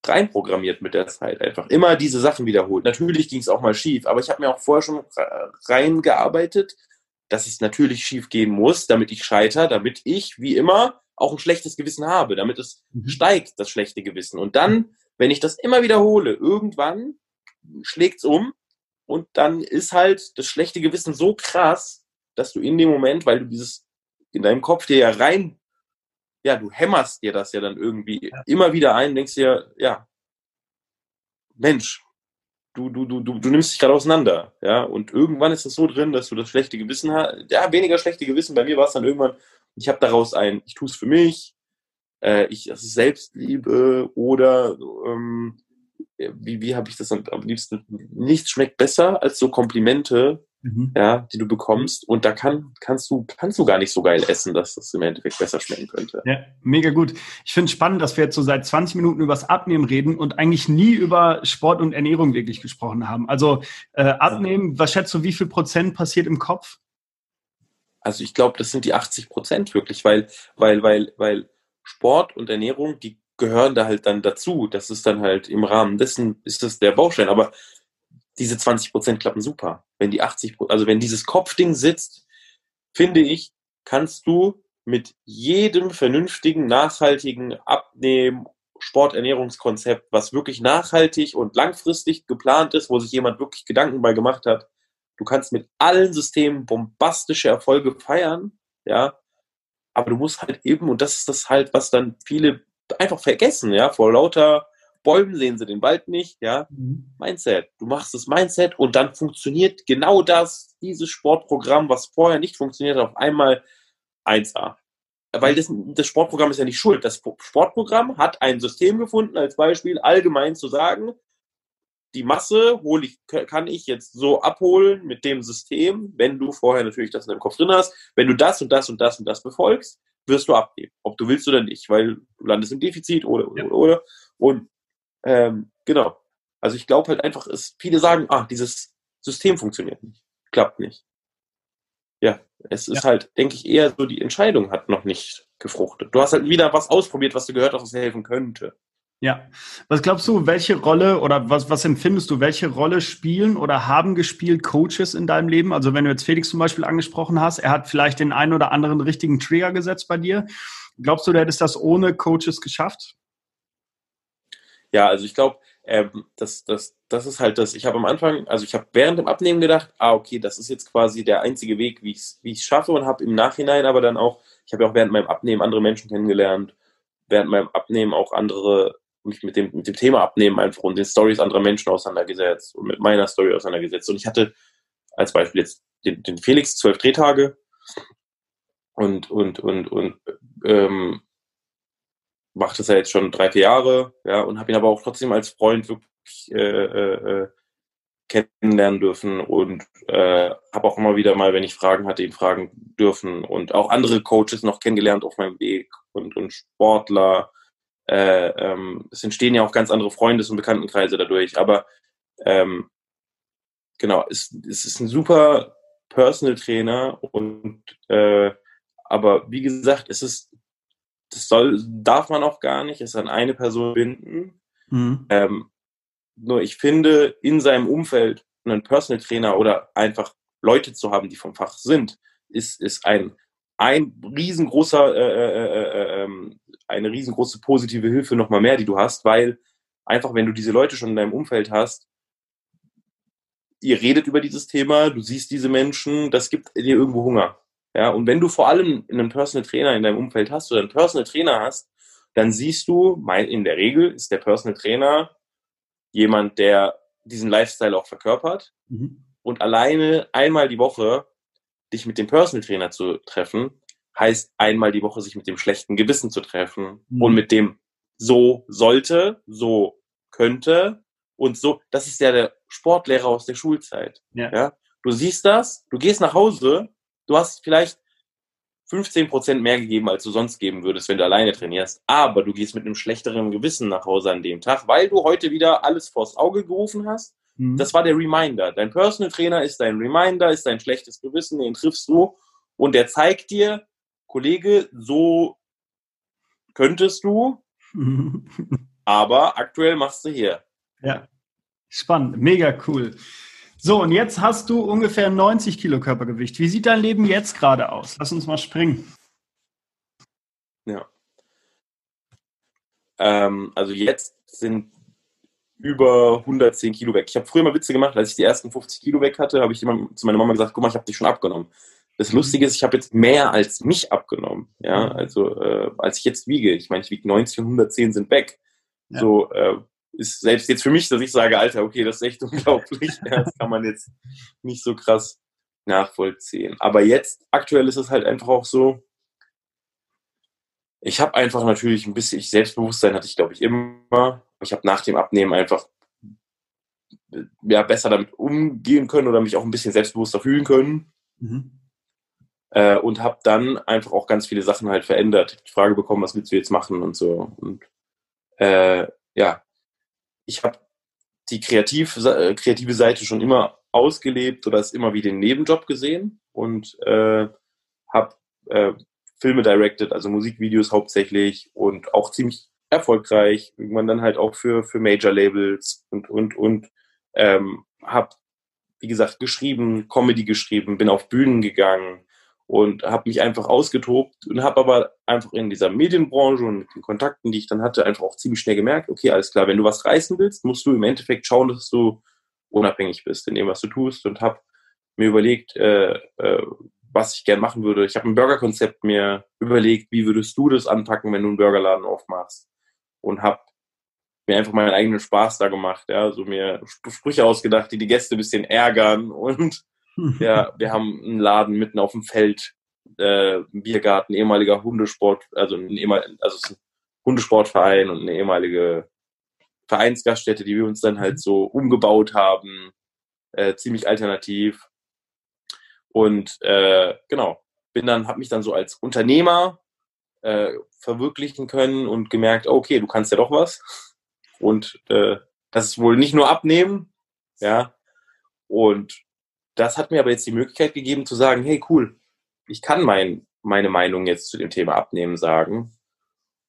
reinprogrammiert mit der Zeit einfach. Immer diese Sachen wiederholt. Natürlich ging es auch mal schief, aber ich habe mir auch vorher schon reingearbeitet, dass es natürlich schief gehen muss, damit ich scheiter, damit ich, wie immer, auch ein schlechtes Gewissen habe, damit es mhm. steigt, das schlechte Gewissen. Und dann, wenn ich das immer wiederhole, irgendwann schlägt's um und dann ist halt das schlechte Gewissen so krass, dass du in dem Moment, weil du dieses in deinem Kopf dir ja rein ja, du hämmerst dir das ja dann irgendwie ja. immer wieder ein, denkst dir, ja, Mensch, du, du, du, du, du nimmst dich gerade auseinander, ja, und irgendwann ist es so drin, dass du das schlechte Gewissen hast, ja, weniger schlechte Gewissen, bei mir war es dann irgendwann, ich habe daraus ein, ich tue es für mich, äh, ich, das ist Selbstliebe oder ähm, wie, wie habe ich das am, am liebsten? Nichts schmeckt besser als so Komplimente, mhm. ja, die du bekommst. Und da kann, kannst du, kannst du gar nicht so geil essen, dass das im Endeffekt besser schmecken könnte. Ja, mega gut. Ich finde es spannend, dass wir jetzt so seit 20 Minuten über das Abnehmen reden und eigentlich nie über Sport und Ernährung wirklich gesprochen haben. Also äh, Abnehmen, was schätzt du, wie viel Prozent passiert im Kopf? Also ich glaube, das sind die 80 Prozent wirklich, weil, weil, weil, weil Sport und Ernährung, die gehören da halt dann dazu. Das ist dann halt im Rahmen dessen ist das der Baustein. Aber diese 20 Prozent klappen super. Wenn die 80, also wenn dieses Kopfding sitzt, finde ich, kannst du mit jedem vernünftigen, nachhaltigen Abnehmen, Sporternährungskonzept, was wirklich nachhaltig und langfristig geplant ist, wo sich jemand wirklich Gedanken bei gemacht hat, du kannst mit allen Systemen bombastische Erfolge feiern, ja, aber du musst halt eben, und das ist das halt, was dann viele einfach vergessen, ja, vor lauter Bäumen sehen sie den Wald nicht, ja. Mhm. Mindset. Du machst das Mindset und dann funktioniert genau das, dieses Sportprogramm, was vorher nicht funktioniert, auf einmal 1A. Weil das, das Sportprogramm ist ja nicht schuld. Das Sportprogramm hat ein System gefunden, als Beispiel allgemein zu sagen, die Masse hole ich, kann ich jetzt so abholen mit dem System, wenn du vorher natürlich das in deinem Kopf drin hast. Wenn du das und das und das und das befolgst, wirst du abnehmen, ob du willst oder nicht, weil du landest im Defizit oder oder ja. oder, oder. Und ähm, genau. Also ich glaube halt einfach, es, viele sagen, ah, dieses System funktioniert nicht, klappt nicht. Ja, es ist ja. halt, denke ich, eher so, die Entscheidung hat noch nicht gefruchtet. Du hast halt wieder was ausprobiert, was du gehört hast, was helfen könnte. Ja. Was glaubst du, welche Rolle oder was, was empfindest du, welche Rolle spielen oder haben gespielt Coaches in deinem Leben? Also wenn du jetzt Felix zum Beispiel angesprochen hast, er hat vielleicht den einen oder anderen richtigen Trigger gesetzt bei dir. Glaubst du, du hättest das ohne Coaches geschafft? Ja, also ich glaube, ähm, das, das, das ist halt das. Ich habe am Anfang, also ich habe während dem Abnehmen gedacht, ah, okay, das ist jetzt quasi der einzige Weg, wie ich es wie schaffe und habe im Nachhinein aber dann auch, ich habe ja auch während meinem Abnehmen andere Menschen kennengelernt, während meinem Abnehmen auch andere mich mit dem, mit dem Thema Abnehmen einfach und den Stories anderer Menschen auseinandergesetzt und mit meiner Story auseinandergesetzt. Und ich hatte als Beispiel jetzt den, den Felix zwölf Drehtage und, und, und, und ähm, macht das ja jetzt schon drei, vier Jahre, ja, und habe ihn aber auch trotzdem als Freund wirklich äh, äh, äh, kennenlernen dürfen und äh, habe auch immer wieder mal, wenn ich Fragen hatte, ihn fragen dürfen und auch andere Coaches noch kennengelernt auf meinem Weg und, und Sportler äh, ähm, es entstehen ja auch ganz andere Freundes- und Bekanntenkreise dadurch. Aber ähm, genau, es, es ist ein super Personal Trainer und äh, aber wie gesagt, es ist, das soll, darf man auch gar nicht, es an eine Person binden. Mhm. Ähm, nur ich finde, in seinem Umfeld einen Personal Trainer oder einfach Leute zu haben, die vom Fach sind, ist, ist ein, ein riesengroßer äh, äh, äh, äh ähm, eine riesengroße positive Hilfe nochmal mehr, die du hast, weil einfach, wenn du diese Leute schon in deinem Umfeld hast, ihr redet über dieses Thema, du siehst diese Menschen, das gibt dir irgendwo Hunger. Ja, und wenn du vor allem einen Personal Trainer in deinem Umfeld hast oder einen Personal Trainer hast, dann siehst du, in der Regel ist der Personal Trainer jemand, der diesen Lifestyle auch verkörpert mhm. und alleine einmal die Woche dich mit dem Personal Trainer zu treffen, heißt einmal die Woche sich mit dem schlechten Gewissen zu treffen mhm. und mit dem so sollte, so könnte und so. Das ist ja der Sportlehrer aus der Schulzeit. Ja. ja? Du siehst das, du gehst nach Hause, du hast vielleicht 15 Prozent mehr gegeben, als du sonst geben würdest, wenn du alleine trainierst. Aber du gehst mit einem schlechteren Gewissen nach Hause an dem Tag, weil du heute wieder alles vors Auge gerufen hast. Mhm. Das war der Reminder. Dein Personal Trainer ist dein Reminder, ist dein schlechtes Gewissen, den triffst du und der zeigt dir, Kollege, so könntest du, *laughs* aber aktuell machst du hier. Ja, spannend, mega cool. So, und jetzt hast du ungefähr 90 Kilo Körpergewicht. Wie sieht dein Leben jetzt gerade aus? Lass uns mal springen. Ja. Ähm, also jetzt sind über 110 Kilo weg. Ich habe früher mal Witze gemacht, als ich die ersten 50 Kilo weg hatte, habe ich immer zu meiner Mama gesagt, guck mal, ich habe dich schon abgenommen. Das Lustige ist, ich habe jetzt mehr als mich abgenommen. Ja, mhm. also äh, als ich jetzt wiege. Ich meine, ich wiege 90 und 110 sind weg. Ja. So, äh, ist selbst jetzt für mich, dass ich sage, Alter, okay, das ist echt *laughs* unglaublich. Das kann man jetzt nicht so krass nachvollziehen. Aber jetzt, aktuell ist es halt einfach auch so, ich habe einfach natürlich ein bisschen, Selbstbewusstsein hatte ich, glaube ich, immer. Ich habe nach dem Abnehmen einfach ja, besser damit umgehen können oder mich auch ein bisschen selbstbewusster fühlen können. Mhm. Äh, und habe dann einfach auch ganz viele Sachen halt verändert. Die Frage bekommen, was willst du jetzt machen und so. Und äh, ja, ich habe die kreativ, äh, kreative Seite schon immer ausgelebt oder es immer wie den Nebenjob gesehen und äh, habe äh, Filme directed, also Musikvideos hauptsächlich und auch ziemlich erfolgreich. Irgendwann dann halt auch für, für Major Labels und, und, und ähm, habe, wie gesagt, geschrieben, Comedy geschrieben, bin auf Bühnen gegangen und habe mich einfach ausgetobt und habe aber einfach in dieser Medienbranche und mit den Kontakten, die ich dann hatte, einfach auch ziemlich schnell gemerkt, okay, alles klar, wenn du was reißen willst, musst du im Endeffekt schauen, dass du unabhängig bist in dem, was du tust und habe mir überlegt, äh, äh, was ich gern machen würde. Ich habe ein Burgerkonzept mir überlegt, wie würdest du das anpacken, wenn du einen Burgerladen aufmachst und habe mir einfach meinen eigenen Spaß da gemacht, ja, so mir Sprüche ausgedacht, die die Gäste ein bisschen ärgern und ja, wir haben einen Laden mitten auf dem Feld, äh, ein Biergarten, ehemaliger Hundesport, also ein, also ein Hundesportverein und eine ehemalige Vereinsgaststätte, die wir uns dann halt so umgebaut haben, äh, ziemlich alternativ. Und äh, genau, bin dann, habe mich dann so als Unternehmer äh, verwirklichen können und gemerkt, okay, du kannst ja doch was. Und äh, das ist wohl nicht nur abnehmen, ja. Und das hat mir aber jetzt die Möglichkeit gegeben zu sagen, hey cool, ich kann mein, meine Meinung jetzt zu dem Thema Abnehmen sagen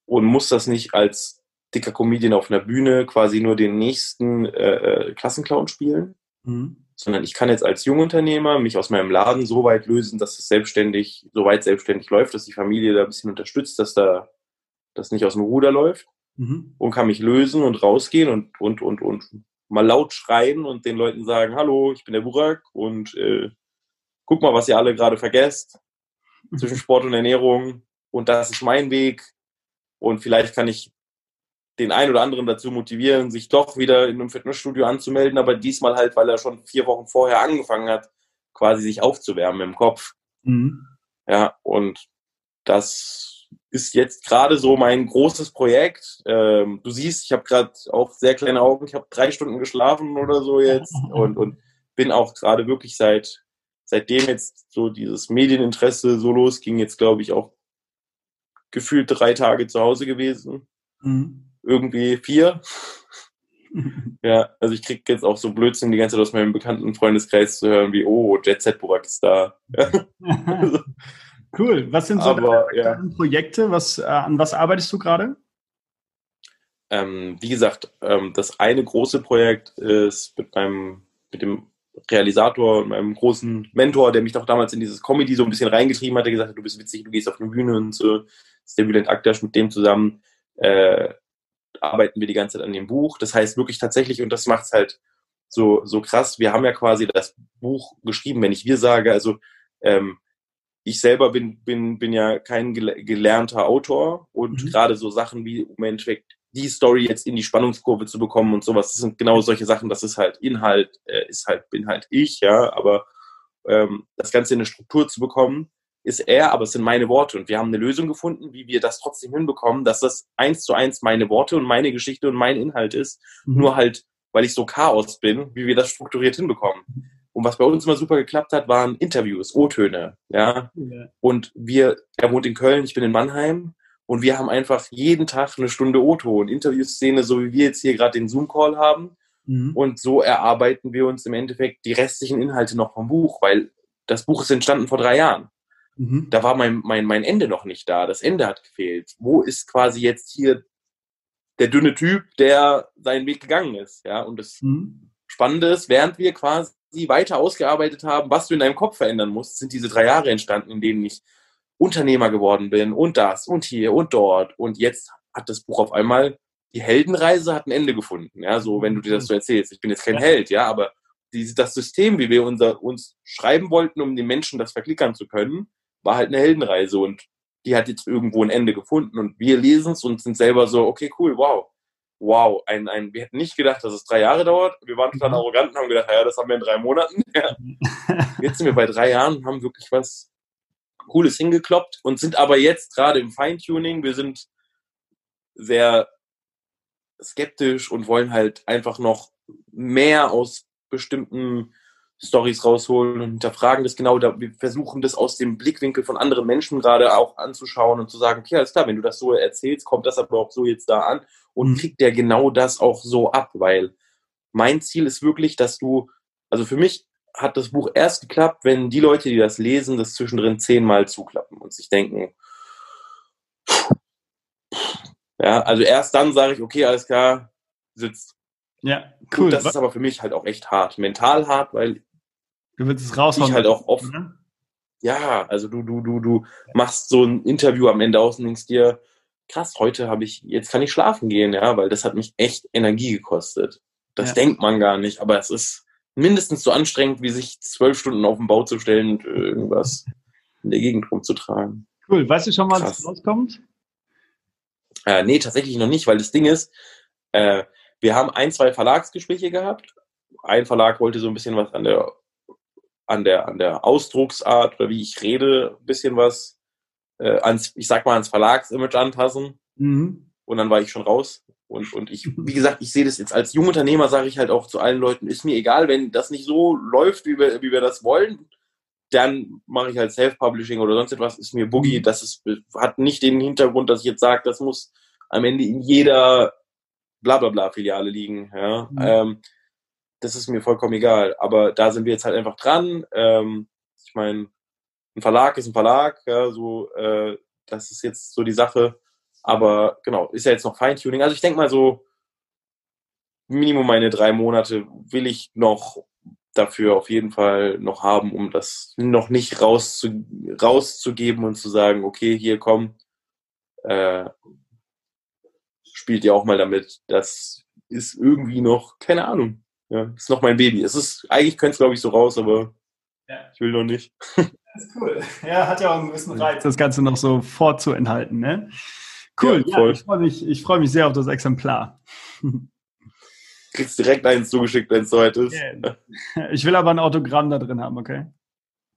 und muss das nicht als dicker Comedian auf einer Bühne quasi nur den nächsten äh, äh Klassenclown spielen, mhm. sondern ich kann jetzt als Jungunternehmer mich aus meinem Laden so weit lösen, dass es selbstständig, so weit selbstständig läuft, dass die Familie da ein bisschen unterstützt, dass da das nicht aus dem Ruder läuft mhm. und kann mich lösen und rausgehen und, und, und, und mal laut schreien und den Leuten sagen, hallo, ich bin der Burak und äh, guck mal, was ihr alle gerade vergesst zwischen Sport und Ernährung und das ist mein Weg und vielleicht kann ich den einen oder anderen dazu motivieren, sich doch wieder in einem Fitnessstudio anzumelden, aber diesmal halt, weil er schon vier Wochen vorher angefangen hat, quasi sich aufzuwärmen im Kopf. Mhm. Ja, und das ist jetzt gerade so mein großes Projekt. Ähm, du siehst, ich habe gerade auch sehr kleine Augen. Ich habe drei Stunden geschlafen oder so jetzt *laughs* und, und bin auch gerade wirklich seit seitdem jetzt so dieses Medieninteresse so losging, jetzt glaube ich auch gefühlt drei Tage zu Hause gewesen. Mhm. Irgendwie vier. *laughs* ja, also ich kriege jetzt auch so Blödsinn die ganze Zeit aus meinem bekannten Freundeskreis zu hören, wie, oh, Jet Set Burak ist da. *laughs* also, Cool. Was sind so Aber, deine ja. Projekte? Was, äh, an was arbeitest du gerade? Ähm, wie gesagt, ähm, das eine große Projekt ist mit meinem, mit dem Realisator und meinem großen Mentor, der mich doch damals in dieses Comedy so ein bisschen reingetrieben hat, der gesagt hat, du bist witzig, du gehst auf eine Bühne und so. Das ist der Bülent Akdash, mit dem zusammen äh, arbeiten wir die ganze Zeit an dem Buch. Das heißt wirklich tatsächlich, und das macht es halt so, so krass, wir haben ja quasi das Buch geschrieben, wenn ich wir sage, also ähm, ich selber bin, bin, bin ja kein gelernter Autor und mhm. gerade so Sachen wie im Endeffekt die Story jetzt in die Spannungskurve zu bekommen und sowas, das sind genau solche Sachen, das ist halt Inhalt, äh, ist halt, bin halt ich, ja, aber ähm, das Ganze in eine Struktur zu bekommen, ist er, aber es sind meine Worte und wir haben eine Lösung gefunden, wie wir das trotzdem hinbekommen, dass das eins zu eins meine Worte und meine Geschichte und mein Inhalt ist, mhm. nur halt, weil ich so Chaos bin, wie wir das strukturiert hinbekommen. Und was bei uns immer super geklappt hat, waren Interviews, O-Töne. Ja? ja. Und wir, er wohnt in Köln, ich bin in Mannheim. Und wir haben einfach jeden Tag eine Stunde O-Ton, Interviewszene, so wie wir jetzt hier gerade den Zoom-Call haben. Mhm. Und so erarbeiten wir uns im Endeffekt die restlichen Inhalte noch vom Buch, weil das Buch ist entstanden vor drei Jahren. Mhm. Da war mein, mein, mein Ende noch nicht da. Das Ende hat gefehlt. Wo ist quasi jetzt hier der dünne Typ, der seinen Weg gegangen ist? Ja, und das mhm. Spannende ist, während wir quasi weiter ausgearbeitet haben, was du in deinem Kopf verändern musst, sind diese drei Jahre entstanden, in denen ich Unternehmer geworden bin und das und hier und dort. Und jetzt hat das Buch auf einmal, die Heldenreise hat ein Ende gefunden. Ja, so wenn du dir das so erzählst. Ich bin jetzt kein ja. Held, ja, aber die, das System, wie wir unser, uns schreiben wollten, um den Menschen das verklickern zu können, war halt eine Heldenreise und die hat jetzt irgendwo ein Ende gefunden und wir lesen es und sind selber so, okay, cool, wow. Wow, ein, ein, wir hätten nicht gedacht, dass es drei Jahre dauert. Wir waren total mhm. arrogant und haben gedacht, ja, das haben wir in drei Monaten. Ja. *laughs* Jetzt sind wir bei drei Jahren und haben wirklich was Cooles hingekloppt und sind aber jetzt gerade im Feintuning. Wir sind sehr skeptisch und wollen halt einfach noch mehr aus bestimmten Stories rausholen und hinterfragen das genau. Wir versuchen das aus dem Blickwinkel von anderen Menschen gerade auch anzuschauen und zu sagen, okay, alles klar, wenn du das so erzählst, kommt das aber auch so jetzt da an und mhm. kriegt der genau das auch so ab, weil mein Ziel ist wirklich, dass du, also für mich hat das Buch erst geklappt, wenn die Leute, die das lesen, das zwischendrin zehnmal zuklappen und sich denken, ja, also erst dann sage ich, okay, alles klar, sitzt. Ja, cool. Und das ist aber für mich halt auch echt hart. Mental hart, weil du willst es raushauen. Ich halt auch oft. Ne? Ja, also du, du, du, du machst so ein Interview am Ende aus und denkst dir, krass, heute habe ich, jetzt kann ich schlafen gehen, ja, weil das hat mich echt Energie gekostet. Das ja. denkt man gar nicht, aber es ist mindestens so anstrengend, wie sich zwölf Stunden auf den Bau zu stellen und irgendwas in der Gegend rumzutragen. Cool. Weißt du schon, was Krass. rauskommt? Äh, nee, tatsächlich noch nicht, weil das Ding ist, äh, wir haben ein, zwei Verlagsgespräche gehabt. Ein Verlag wollte so ein bisschen was an der, an der, an der Ausdrucksart oder wie ich rede, ein bisschen was äh, ans, ich sag mal, ans Verlagsimage anpassen. Mhm. Und dann war ich schon raus. Und, und ich, wie gesagt, ich sehe das jetzt als Jungunternehmer, sage ich halt auch zu allen Leuten, ist mir egal, wenn das nicht so läuft, wie wir, wie wir das wollen, dann mache ich halt Self-Publishing oder sonst etwas, ist mir Boogie. Mhm. Das ist, hat nicht den Hintergrund, dass ich jetzt sage, das muss am Ende in jeder blablabla Filiale liegen. Ja. Mhm. Ähm, das ist mir vollkommen egal. Aber da sind wir jetzt halt einfach dran. Ähm, ich meine, ein Verlag ist ein Verlag, ja, so, äh, das ist jetzt so die Sache. Aber genau, ist ja jetzt noch Feintuning. Also ich denke mal so, Minimum meine drei Monate will ich noch dafür auf jeden Fall noch haben, um das noch nicht rauszu, rauszugeben und zu sagen, okay, hier komm, äh, spielt ihr auch mal damit. Das ist irgendwie noch, keine Ahnung. Ja, ist noch mein Baby. Es ist, eigentlich könnte es, glaube ich, so raus, aber ja. ich will noch nicht. *laughs* Das ist cool. Ja, hat ja auch einen gewissen Reiz, das Ganze noch so vorzuenthalten, ne? Cool, ja, ja ich freue mich, freu mich sehr auf das Exemplar. *laughs* Kriegst direkt eins zugeschickt, wenn es soweit ist. Yeah. *laughs* Ich will aber ein Autogramm da drin haben, okay?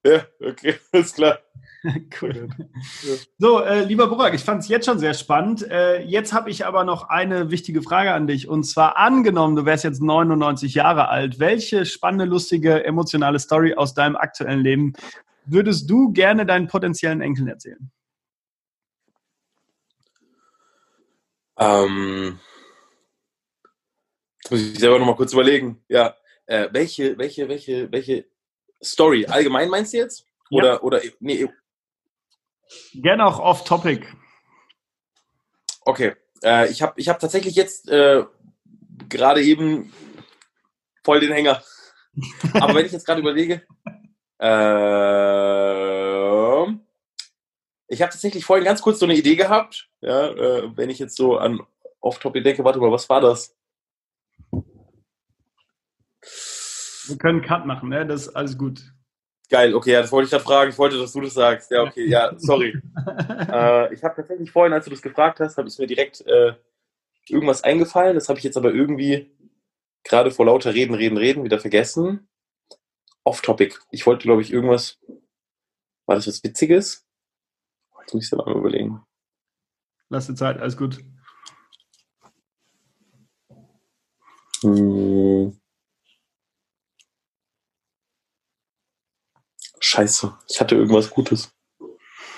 Ja, okay, *laughs* ist klar. cool. So, äh, lieber Burak, ich fand es jetzt schon sehr spannend. Äh, jetzt habe ich aber noch eine wichtige Frage an dich. Und zwar angenommen, du wärst jetzt 99 Jahre alt. Welche spannende, lustige, emotionale Story aus deinem aktuellen Leben würdest du gerne deinen potenziellen Enkeln erzählen? Ähm, das muss ich selber noch mal kurz überlegen. Ja, äh, welche, welche, welche, welche Story? Allgemein meinst du jetzt? Oder, ja. oder, nee. Gerne auch off-topic. Okay. Äh, ich habe ich hab tatsächlich jetzt äh, gerade eben voll den Hänger. *laughs* Aber wenn ich jetzt gerade überlege, äh, ich habe tatsächlich vorhin ganz kurz so eine Idee gehabt, ja, äh, wenn ich jetzt so an Off-Topic denke, warte mal, was war das? Wir können Cut machen, ne? Das ist alles gut. Geil, okay, ja, das wollte ich da fragen. Ich wollte, dass du das sagst. Ja, okay, ja, sorry. *laughs* äh, ich habe tatsächlich vorhin, als du das gefragt hast, habe ich mir direkt äh, irgendwas eingefallen. Das habe ich jetzt aber irgendwie gerade vor lauter Reden, Reden, Reden wieder vergessen. Off-Topic. Ich wollte, glaube ich, irgendwas. War das was Witziges? Jetzt muss ich selber mal überlegen. Lass dir Zeit, alles gut. Hm. Scheiße, ich hatte irgendwas Gutes. *laughs*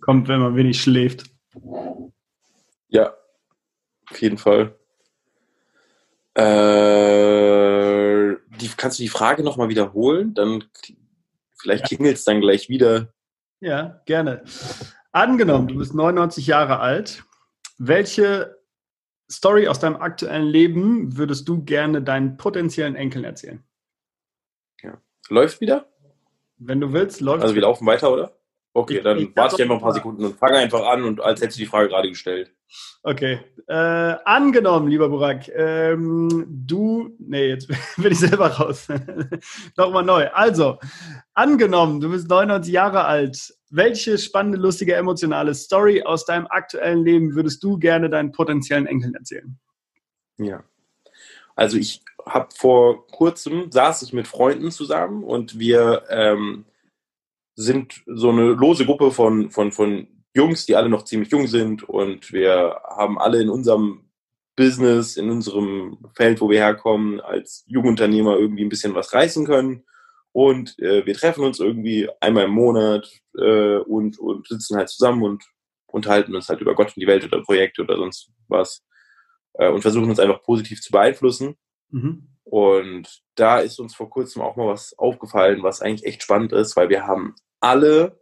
Kommt, wenn man wenig schläft. Ja, auf jeden Fall. Äh, kannst du die Frage nochmal wiederholen? Dann vielleicht klingelt es dann gleich wieder. Ja, gerne. Angenommen, du bist 99 Jahre alt. Welche Story aus deinem aktuellen Leben würdest du gerne deinen potenziellen Enkeln erzählen? Ja. Läuft wieder? Wenn du willst, läuft Also wir laufen weiter, oder? Okay, dann ich warte ich einfach ein paar Sekunden und fange einfach an und als hättest du die Frage gerade gestellt. Okay. Äh, angenommen, lieber Burak, ähm, du, nee, jetzt *laughs* bin ich selber raus. *laughs* Nochmal neu. Also, angenommen, du bist 99 Jahre alt welche spannende, lustige, emotionale Story aus deinem aktuellen Leben würdest du gerne deinen potenziellen Enkeln erzählen? Ja. Also ich habe vor kurzem, saß ich mit Freunden zusammen und wir ähm, sind so eine lose Gruppe von, von, von Jungs, die alle noch ziemlich jung sind und wir haben alle in unserem Business, in unserem Feld, wo wir herkommen, als Jungunternehmer irgendwie ein bisschen was reißen können. Und äh, wir treffen uns irgendwie einmal im Monat äh, und, und sitzen halt zusammen und unterhalten uns halt über Gott und die Welt oder Projekte oder sonst was äh, und versuchen uns einfach positiv zu beeinflussen. Mhm. Und da ist uns vor kurzem auch mal was aufgefallen, was eigentlich echt spannend ist, weil wir haben alle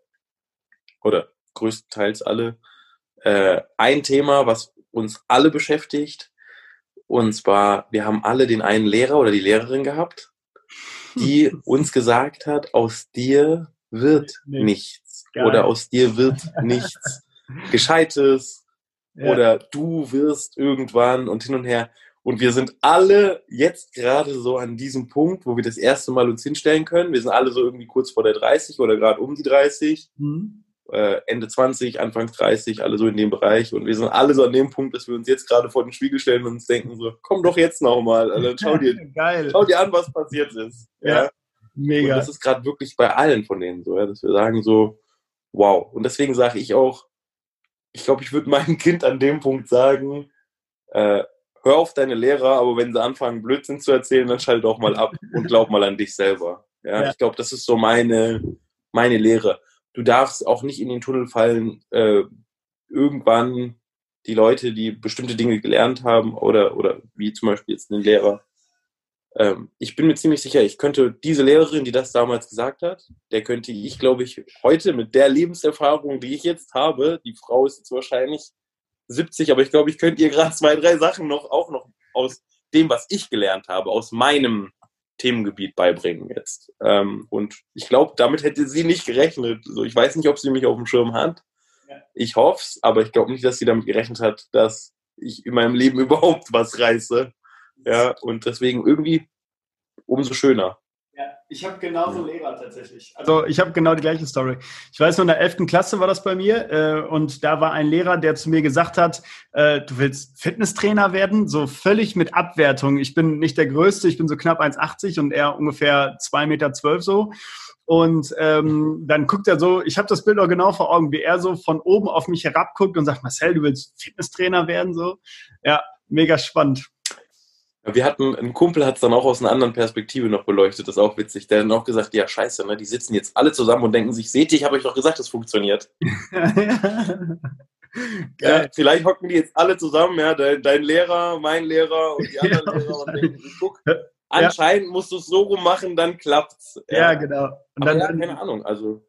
oder größtenteils alle äh, ein Thema, was uns alle beschäftigt. Und zwar, wir haben alle den einen Lehrer oder die Lehrerin gehabt, die *laughs* uns gesagt hat, aus dir wird nichts Geil. oder aus dir wird nichts *laughs* Gescheites ja. oder du wirst irgendwann und hin und her. Und wir sind alle jetzt gerade so an diesem Punkt, wo wir das erste Mal uns hinstellen können. Wir sind alle so irgendwie kurz vor der 30 oder gerade um die 30. Mhm. Äh, Ende 20, Anfang 30, alle so in dem Bereich. Und wir sind alle so an dem Punkt, dass wir uns jetzt gerade vor den Spiegel stellen und uns denken so, komm doch jetzt nochmal. Also schau dir, *laughs* schau dir an, was passiert ist. Ja, ja. mega. Und das ist gerade wirklich bei allen von denen so, ja, dass wir sagen so, wow. Und deswegen sage ich auch, ich glaube, ich würde meinem Kind an dem Punkt sagen, äh, hör auf deine Lehrer, aber wenn sie anfangen, Blödsinn zu erzählen, dann schalt auch mal ab und glaub mal an dich selber. Ja, ja. ich glaube, das ist so meine, meine Lehre. Du darfst auch nicht in den Tunnel fallen, äh, irgendwann die Leute, die bestimmte Dinge gelernt haben oder, oder wie zum Beispiel jetzt ein Lehrer. Ähm, ich bin mir ziemlich sicher, ich könnte diese Lehrerin, die das damals gesagt hat, der könnte ich, glaube ich, heute mit der Lebenserfahrung, die ich jetzt habe, die Frau ist jetzt wahrscheinlich 70, aber ich glaube, ich könnte ihr gerade zwei, drei Sachen noch auch noch aus dem, was ich gelernt habe, aus meinem Themengebiet beibringen jetzt. Ähm, und ich glaube, damit hätte sie nicht gerechnet. So, ich weiß nicht, ob sie mich auf dem Schirm hat. Ja. Ich hoffe es, aber ich glaube nicht, dass sie damit gerechnet hat, dass ich in meinem Leben *laughs* überhaupt was reiße. Ja, und deswegen irgendwie umso schöner. Ich habe genauso Lehrer tatsächlich. Also ich habe genau die gleiche Story. Ich weiß nur, in der 11. Klasse war das bei mir äh, und da war ein Lehrer, der zu mir gesagt hat, äh, du willst Fitnesstrainer werden, so völlig mit Abwertung. Ich bin nicht der Größte, ich bin so knapp 1,80 und er ungefähr 2,12 Meter so. Und ähm, dann guckt er so, ich habe das Bild auch genau vor Augen, wie er so von oben auf mich herabguckt und sagt, Marcel, du willst Fitnesstrainer werden, so. Ja, mega spannend. Wir hatten, ein Kumpel hat es dann auch aus einer anderen Perspektive noch beleuchtet, das ist auch witzig. Der hat dann auch gesagt, ja scheiße, ne, die sitzen jetzt alle zusammen und denken sich, seht ihr, ich habe euch doch gesagt, das funktioniert. *laughs* ja, vielleicht hocken die jetzt alle zusammen, ja, dein, dein Lehrer, mein Lehrer und die *laughs* anderen ja, Lehrer und denken, guck, anscheinend ja. musst du es so rum machen, dann klappt's. Ja, ja genau. Und dann, ja, keine Ahnung, also,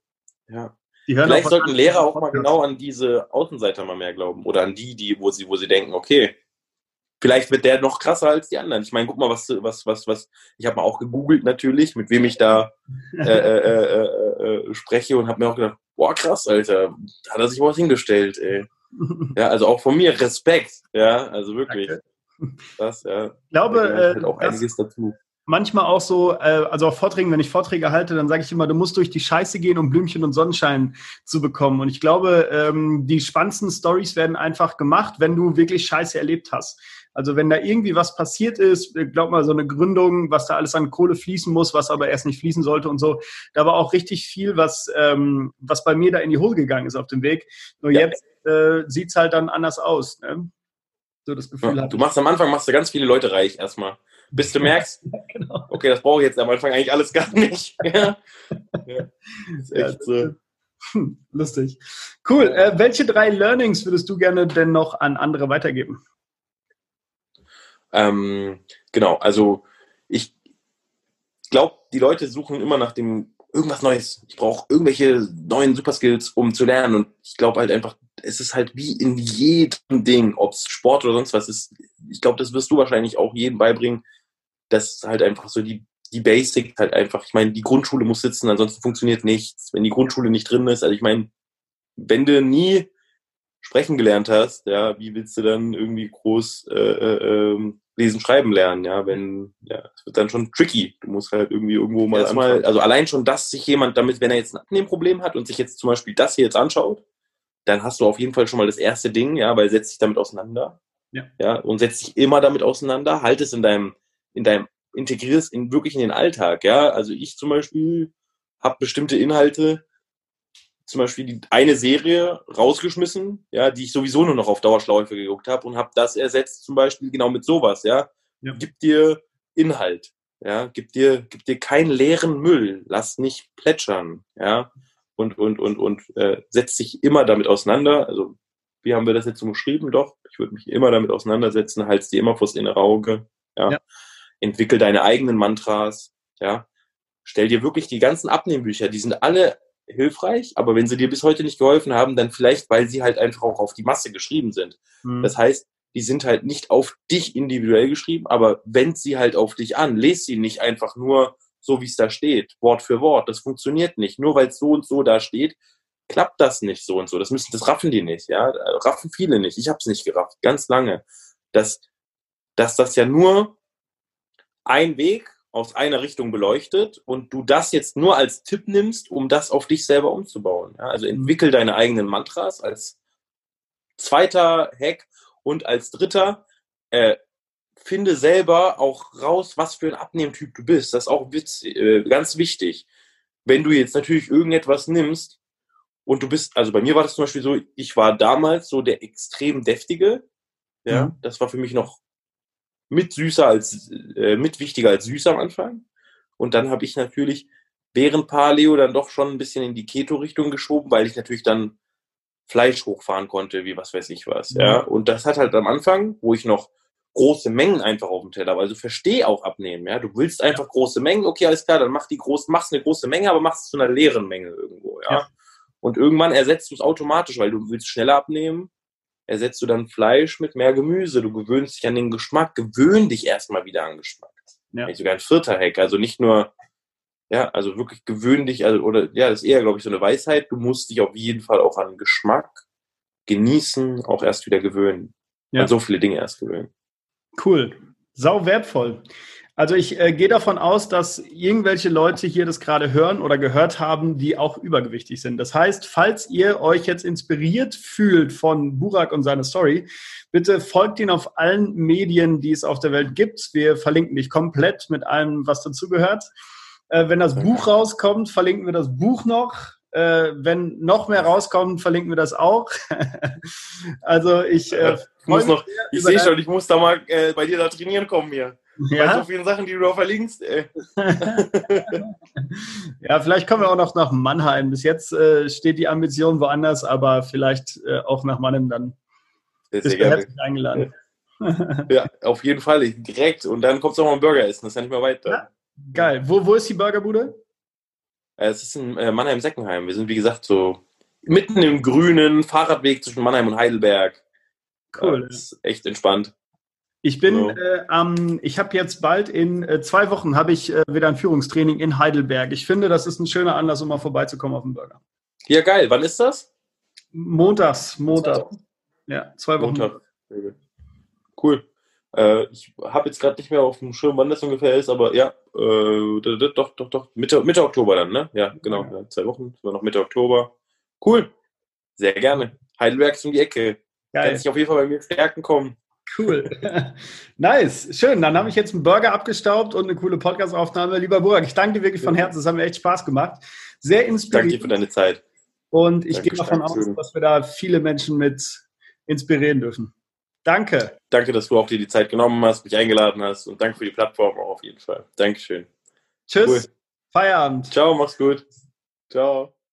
ja. Vielleicht sollten Lehrer auch mal genau an diese Außenseiter mal mehr glauben oder an die, die, wo sie, wo sie denken, okay, vielleicht wird der noch krasser als die anderen. Ich meine, guck mal, was, was, was, was, ich habe mal auch gegoogelt natürlich, mit wem ich da *laughs* äh, äh, äh, äh, spreche und habe mir auch gedacht, boah, krass, Alter, da hat er sich was hingestellt, ey. Ja, also auch von mir Respekt, ja, also wirklich. Danke. Das, ja. Ich glaube, halt auch einiges dazu manchmal auch so, äh, also auf Vorträgen, wenn ich Vorträge halte, dann sage ich immer, du musst durch die Scheiße gehen, um Blümchen und Sonnenschein zu bekommen. Und ich glaube, ähm, die spannendsten Stories werden einfach gemacht, wenn du wirklich Scheiße erlebt hast. Also wenn da irgendwie was passiert ist, glaub mal, so eine Gründung, was da alles an Kohle fließen muss, was aber erst nicht fließen sollte und so, da war auch richtig viel, was, ähm, was bei mir da in die Hose gegangen ist auf dem Weg. Nur ja. jetzt äh, sieht es halt dann anders aus. Ne? So das Gefühl ja, Du machst am Anfang machst du ganz viele Leute reich erstmal. Bis du merkst, *laughs* genau. okay, das brauche ich jetzt am Anfang eigentlich alles gar nicht. *laughs* ja. ja. Ist echt so. Hm, lustig. Cool. Äh, welche drei Learnings würdest du gerne denn noch an andere weitergeben? Ähm, genau, also ich glaube, die Leute suchen immer nach dem irgendwas Neues. Ich brauche irgendwelche neuen Superskills, um zu lernen. Und ich glaube halt einfach, es ist halt wie in jedem Ding, ob es Sport oder sonst was ist. Ich glaube, das wirst du wahrscheinlich auch jedem beibringen, dass halt einfach so die, die Basics halt einfach, ich meine, die Grundschule muss sitzen, ansonsten funktioniert nichts. Wenn die Grundschule nicht drin ist, also ich meine, wenn du nie sprechen gelernt hast, ja, wie willst du dann irgendwie groß äh, äh, ähm, lesen, schreiben lernen, ja, wenn, ja, es wird dann schon tricky. Du musst halt irgendwie irgendwo mal erstmal, also allein schon, dass sich jemand damit, wenn er jetzt ein Abnehmproblem hat und sich jetzt zum Beispiel das hier jetzt anschaut, dann hast du auf jeden Fall schon mal das erste Ding, ja, weil setzt dich damit auseinander. Ja. ja. Und setzt dich immer damit auseinander, halt es in deinem, in deinem, integrierst in wirklich in den Alltag, ja. Also ich zum Beispiel habe bestimmte Inhalte, zum Beispiel die eine Serie rausgeschmissen, ja, die ich sowieso nur noch auf Dauerschleife geguckt habe und habe das ersetzt zum Beispiel genau mit sowas, ja. ja. Gib dir Inhalt, ja, gib dir, gib dir keinen leeren Müll, lass nicht plätschern, ja, und und und und äh, setz dich immer damit auseinander. Also wie haben wir das jetzt so geschrieben? Doch, ich würde mich immer damit auseinandersetzen, halt's dir immer vors innere Auge, ja. ja. Entwickel deine eigenen Mantras, ja. Stell dir wirklich die ganzen Abnehmbücher, die sind alle hilfreich, aber wenn sie dir bis heute nicht geholfen haben, dann vielleicht, weil sie halt einfach auch auf die Masse geschrieben sind. Mhm. Das heißt, die sind halt nicht auf dich individuell geschrieben, aber wend sie halt auf dich an. Lest sie nicht einfach nur so, wie es da steht, Wort für Wort. Das funktioniert nicht. Nur weil es so und so da steht, klappt das nicht so und so. Das müssen, das raffen die nicht, ja. Raffen viele nicht. Ich habe es nicht gerafft, ganz lange. Dass, dass das ja nur ein Weg aus einer Richtung beleuchtet und du das jetzt nur als Tipp nimmst, um das auf dich selber umzubauen. Ja, also entwickel deine eigenen Mantras als zweiter Hack und als dritter äh, finde selber auch raus, was für ein Abnehmtyp du bist. Das ist auch äh, ganz wichtig. Wenn du jetzt natürlich irgendetwas nimmst und du bist, also bei mir war das zum Beispiel so, ich war damals so der extrem deftige. Ja, mhm. das war für mich noch mit süßer als, äh, mit wichtiger als süß am Anfang. Und dann habe ich natürlich während Paleo dann doch schon ein bisschen in die Keto-Richtung geschoben, weil ich natürlich dann Fleisch hochfahren konnte, wie was weiß ich was. Ja. ja. Und das hat halt am Anfang, wo ich noch große Mengen einfach auf dem Teller, weil also verstehe auch abnehmen, ja. Du willst einfach ja. große Mengen, okay, alles klar, dann mach die groß, machst eine große Menge, aber machst es zu einer leeren Menge irgendwo, ja. ja. Und irgendwann ersetzt du es automatisch, weil du willst schneller abnehmen ersetzt du dann Fleisch mit mehr Gemüse. Du gewöhnst dich an den Geschmack. Gewöhn dich erstmal wieder an Geschmack. Ja. Sogar ein vierter Hack. Also nicht nur, ja, also wirklich gewöhn dich, also, oder, ja, das ist eher, glaube ich, so eine Weisheit. Du musst dich auf jeden Fall auch an Geschmack genießen, auch erst wieder gewöhnen. Ja. An so viele Dinge erst gewöhnen. Cool. Sau wertvoll. Also ich äh, gehe davon aus, dass irgendwelche Leute hier das gerade hören oder gehört haben, die auch übergewichtig sind. Das heißt, falls ihr euch jetzt inspiriert fühlt von Burak und seiner Story, bitte folgt ihn auf allen Medien, die es auf der Welt gibt. Wir verlinken dich komplett mit allem, was dazugehört. Äh, wenn das Buch rauskommt, verlinken wir das Buch noch. Äh, wenn noch mehr rauskommt, verlinken wir das auch. *laughs* also ich, äh, ich muss noch, ich sehe schon, ich muss da mal äh, bei dir da trainieren kommen hier. Ja? Bei so vielen Sachen, die du da verlinkst. Ey. *laughs* ja, vielleicht kommen wir auch noch nach Mannheim. Bis jetzt äh, steht die Ambition woanders, aber vielleicht äh, auch nach Mannheim dann. Sehr gerne. herzlich eingeladen. ja, auf jeden Fall, direkt. Und dann kommst du auch mal einen Burger essen, das ist ja nicht mehr weit. Ja, geil. Wo, wo ist die Burgerbude? Äh, es ist in äh, Mannheim-Seckenheim. Wir sind, wie gesagt, so mitten im grünen Fahrradweg zwischen Mannheim und Heidelberg. Cool. Das ist echt entspannt. Ich bin so. äh, am, ich habe jetzt bald in äh, zwei Wochen habe ich äh, wieder ein Führungstraining in Heidelberg. Ich finde, das ist ein schöner Anlass, um mal vorbeizukommen auf den Burger. Ja, geil. Wann ist das? Montags, Montag. Ja, zwei Wochen. Montag. Cool. Äh, ich habe jetzt gerade nicht mehr auf dem Schirm, wann das ungefähr ist, aber ja, äh, doch, doch, doch, Mitte, Mitte Oktober dann, ne? Ja, genau. Ja, zwei Wochen, wir noch Mitte Oktober. Cool. Sehr gerne. Heidelberg ist um die Ecke. Geil. Kann sich auf jeden Fall bei mir stärken kommen. Cool. *laughs* nice. Schön. Dann habe ich jetzt einen Burger abgestaubt und eine coole Podcast-Aufnahme. Lieber Burg, ich danke dir wirklich von Herzen. Das hat mir echt Spaß gemacht. Sehr inspirierend. Danke dir für deine Zeit. Und ich danke gehe davon aus, dass wir da viele Menschen mit inspirieren dürfen. Danke. Danke, dass du auch dir die Zeit genommen hast, mich eingeladen hast und danke für die Plattform auch auf jeden Fall. Dankeschön. Tschüss. Cool. Feierabend. Ciao, mach's gut. Ciao.